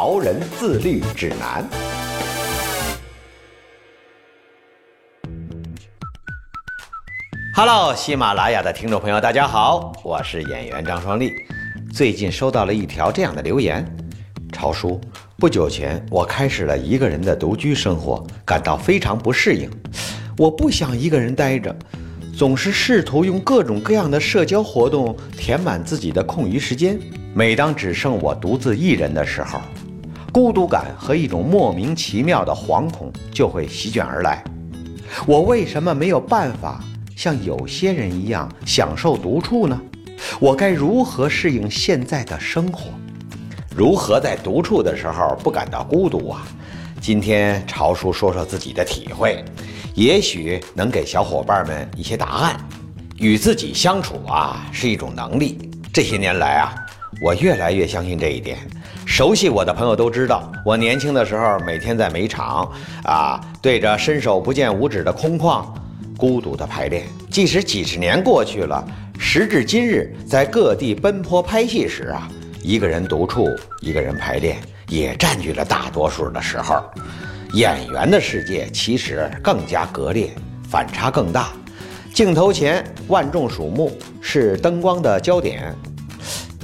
潮人自律指南》。Hello，喜马拉雅的听众朋友，大家好，我是演员张双立。最近收到了一条这样的留言：潮叔，不久前我开始了一个人的独居生活，感到非常不适应。我不想一个人待着。总是试图用各种各样的社交活动填满自己的空余时间。每当只剩我独自一人的时候，孤独感和一种莫名其妙的惶恐就会席卷而来。我为什么没有办法像有些人一样享受独处呢？我该如何适应现在的生活？如何在独处的时候不感到孤独啊？今天潮叔说说自己的体会。也许能给小伙伴们一些答案。与自己相处啊，是一种能力。这些年来啊，我越来越相信这一点。熟悉我的朋友都知道，我年轻的时候每天在煤场啊，对着伸手不见五指的空旷，孤独的排练。即使几十年过去了，时至今日，在各地奔波拍戏时啊，一个人独处，一个人排练，也占据了大多数的时候。演员的世界其实更加割裂，反差更大。镜头前万众瞩目，是灯光的焦点，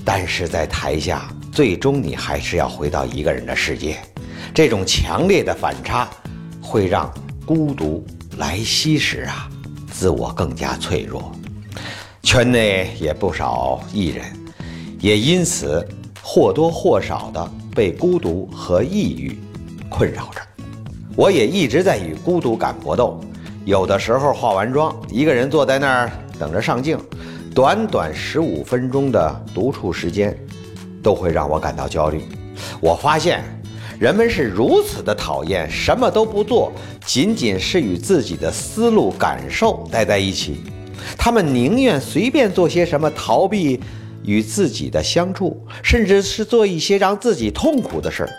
但是在台下，最终你还是要回到一个人的世界。这种强烈的反差，会让孤独来袭时啊，自我更加脆弱。圈内也不少艺人，也因此或多或少的被孤独和抑郁困扰着。我也一直在与孤独感搏斗，有的时候化完妆，一个人坐在那儿等着上镜，短短十五分钟的独处时间，都会让我感到焦虑。我发现，人们是如此的讨厌什么都不做，仅仅是与自己的思路感受待在一起，他们宁愿随便做些什么逃避与自己的相处，甚至是做一些让自己痛苦的事儿。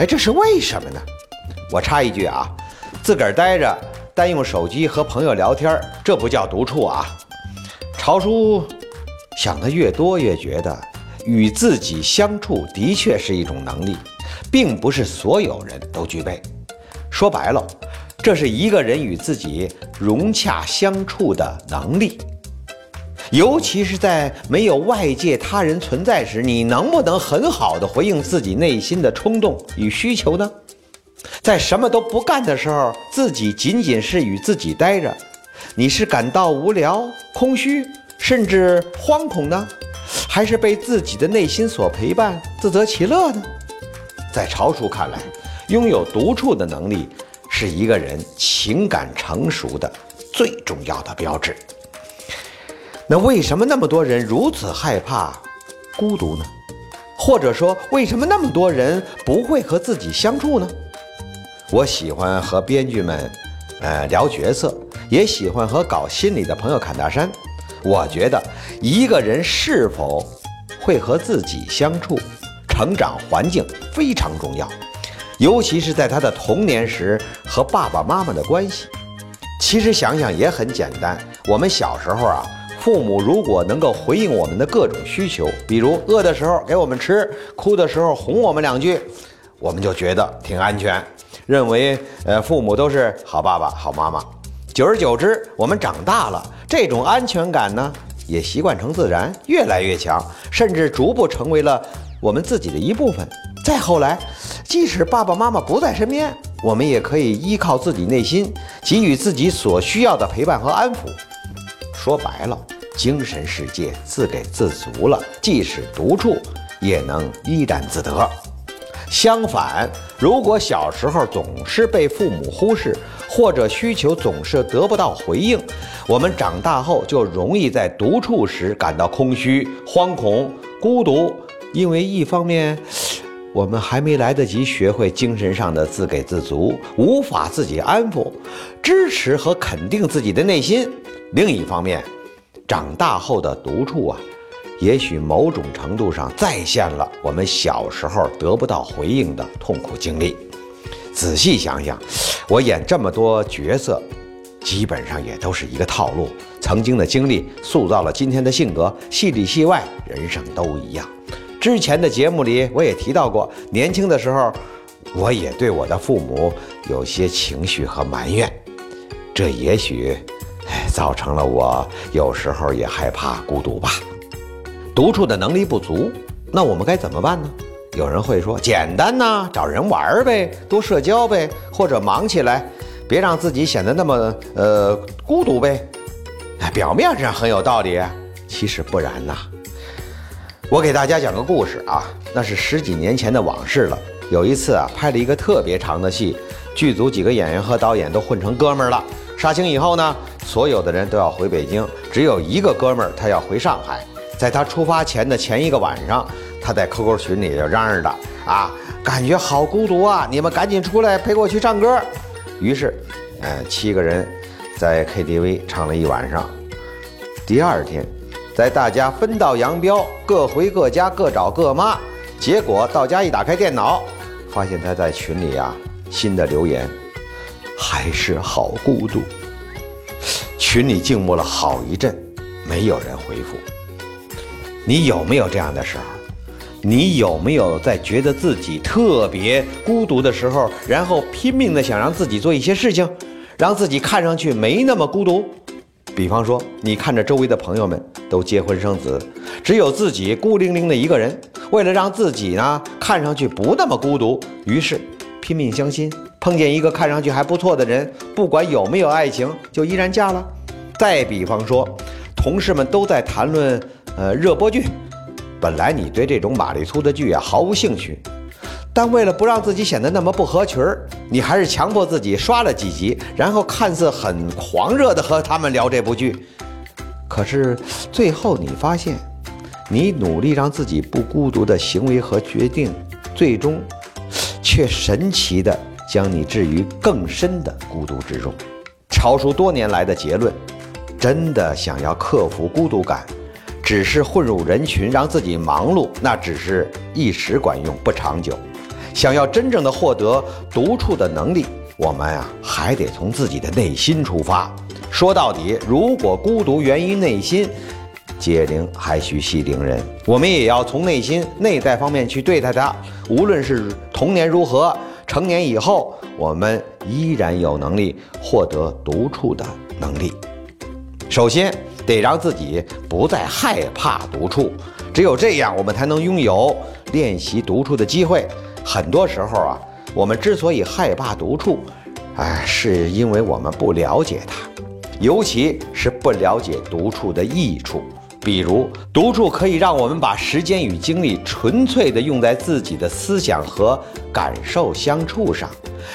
哎，这是为什么呢？我插一句啊，自个儿待着，单用手机和朋友聊天，这不叫独处啊。潮叔想的越多，越觉得与自己相处的确是一种能力，并不是所有人都具备。说白了，这是一个人与自己融洽相处的能力。尤其是在没有外界他人存在时，你能不能很好的回应自己内心的冲动与需求呢？在什么都不干的时候，自己仅仅是与自己待着，你是感到无聊、空虚，甚至惶恐呢，还是被自己的内心所陪伴、自得其乐呢？在潮叔看来，拥有独处的能力是一个人情感成熟的最重要的标志。那为什么那么多人如此害怕孤独呢？或者说，为什么那么多人不会和自己相处呢？我喜欢和编剧们，呃，聊角色，也喜欢和搞心理的朋友侃大山。我觉得一个人是否会和自己相处，成长环境非常重要，尤其是在他的童年时和爸爸妈妈的关系。其实想想也很简单，我们小时候啊，父母如果能够回应我们的各种需求，比如饿的时候给我们吃，哭的时候哄我们两句，我们就觉得挺安全。认为，呃，父母都是好爸爸、好妈妈。久而久之，我们长大了，这种安全感呢，也习惯成自然，越来越强，甚至逐步成为了我们自己的一部分。再后来，即使爸爸妈妈不在身边，我们也可以依靠自己内心，给予自己所需要的陪伴和安抚。说白了，精神世界自给自足了，即使独处，也能怡然自得。相反，如果小时候总是被父母忽视，或者需求总是得不到回应，我们长大后就容易在独处时感到空虚、惶恐、孤独。因为一方面我们还没来得及学会精神上的自给自足，无法自己安抚、支持和肯定自己的内心。另一方面，长大后的独处啊，也许某种程度上再现了我们小时候得不到回应的痛苦经历。仔细想想，我演这么多角色，基本上也都是一个套路。曾经的经历塑造了今天的性格，戏里戏外，人生都一样。之前的节目里我也提到过，年轻的时候，我也对我的父母有些情绪和埋怨，这也许，造成了我有时候也害怕孤独吧。独处的能力不足，那我们该怎么办呢？有人会说，简单呐，找人玩呗，多社交呗，或者忙起来，别让自己显得那么呃孤独呗。哎，表面上很有道理，其实不然呐。我给大家讲个故事啊，那是十几年前的往事了。有一次啊，拍了一个特别长的戏，剧组几个演员和导演都混成哥们儿了。杀青以后呢，所有的人都要回北京，只有一个哥们儿他要回上海。在他出发前的前一个晚上，他在 QQ 群里就嚷嚷着啊，感觉好孤独啊，你们赶紧出来陪我去唱歌。于是，呃，七个人在 KTV 唱了一晚上。第二天。在大家分道扬镳，各回各家，各找各妈。结果到家一打开电脑，发现他在群里啊，新的留言还是好孤独。群里静默了好一阵，没有人回复。你有没有这样的时候？你有没有在觉得自己特别孤独的时候，然后拼命的想让自己做一些事情，让自己看上去没那么孤独？比方说，你看着周围的朋友们都结婚生子，只有自己孤零零的一个人。为了让自己呢看上去不那么孤独，于是拼命相亲，碰见一个看上去还不错的人，不管有没有爱情，就依然嫁了。再比方说，同事们都在谈论呃热播剧，本来你对这种玛丽苏的剧啊毫无兴趣。但为了不让自己显得那么不合群儿，你还是强迫自己刷了几集，然后看似很狂热的和他们聊这部剧。可是最后你发现，你努力让自己不孤独的行为和决定，最终却神奇的将你置于更深的孤独之中。超叔多年来的结论：真的想要克服孤独感，只是混入人群让自己忙碌，那只是一时管用，不长久。想要真正的获得独处的能力，我们呀还得从自己的内心出发。说到底，如果孤独源于内心，解铃还需系铃人。我们也要从内心内在方面去对待它。无论是童年如何，成年以后，我们依然有能力获得独处的能力。首先，得让自己不再害怕独处，只有这样，我们才能拥有练习独处的机会。很多时候啊，我们之所以害怕独处，哎，是因为我们不了解它，尤其是不了解独处的益处。比如，独处可以让我们把时间与精力纯粹的用在自己的思想和感受相处上，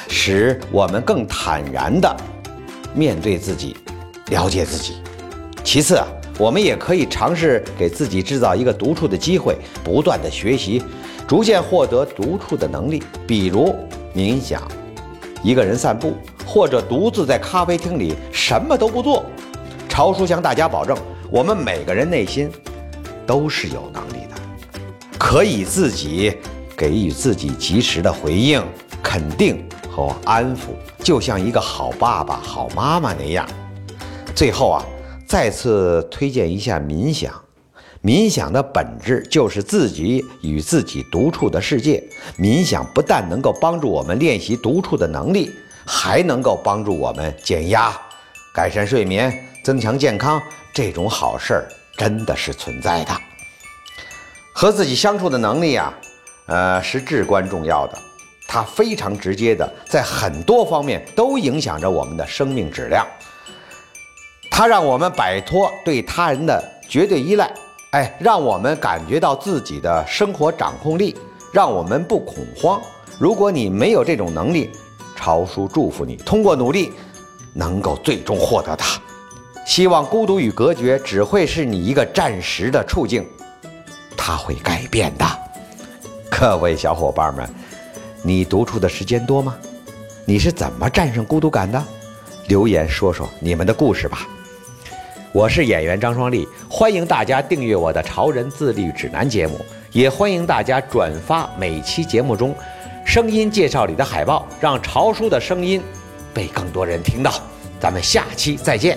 使我们更坦然的面对自己，了解自己。其次啊，我们也可以尝试给自己制造一个独处的机会，不断的学习。逐渐获得独处的能力，比如冥想、一个人散步，或者独自在咖啡厅里什么都不做。超叔向大家保证，我们每个人内心都是有能力的，可以自己给予自己及时的回应、肯定和安抚，就像一个好爸爸、好妈妈那样。最后啊，再次推荐一下冥想。冥想的本质就是自己与自己独处的世界。冥想不但能够帮助我们练习独处的能力，还能够帮助我们减压、改善睡眠、增强健康。这种好事儿真的是存在的。和自己相处的能力啊，呃，是至关重要的。它非常直接的，在很多方面都影响着我们的生命质量。它让我们摆脱对他人的绝对依赖。哎，让我们感觉到自己的生活掌控力，让我们不恐慌。如果你没有这种能力，潮叔祝福你，通过努力，能够最终获得它。希望孤独与隔绝只会是你一个暂时的处境，它会改变的。各位小伙伴们，你独处的时间多吗？你是怎么战胜孤独感的？留言说说你们的故事吧。我是演员张双立，欢迎大家订阅我的《潮人自律指南》节目，也欢迎大家转发每期节目中声音介绍里的海报，让潮叔的声音被更多人听到。咱们下期再见。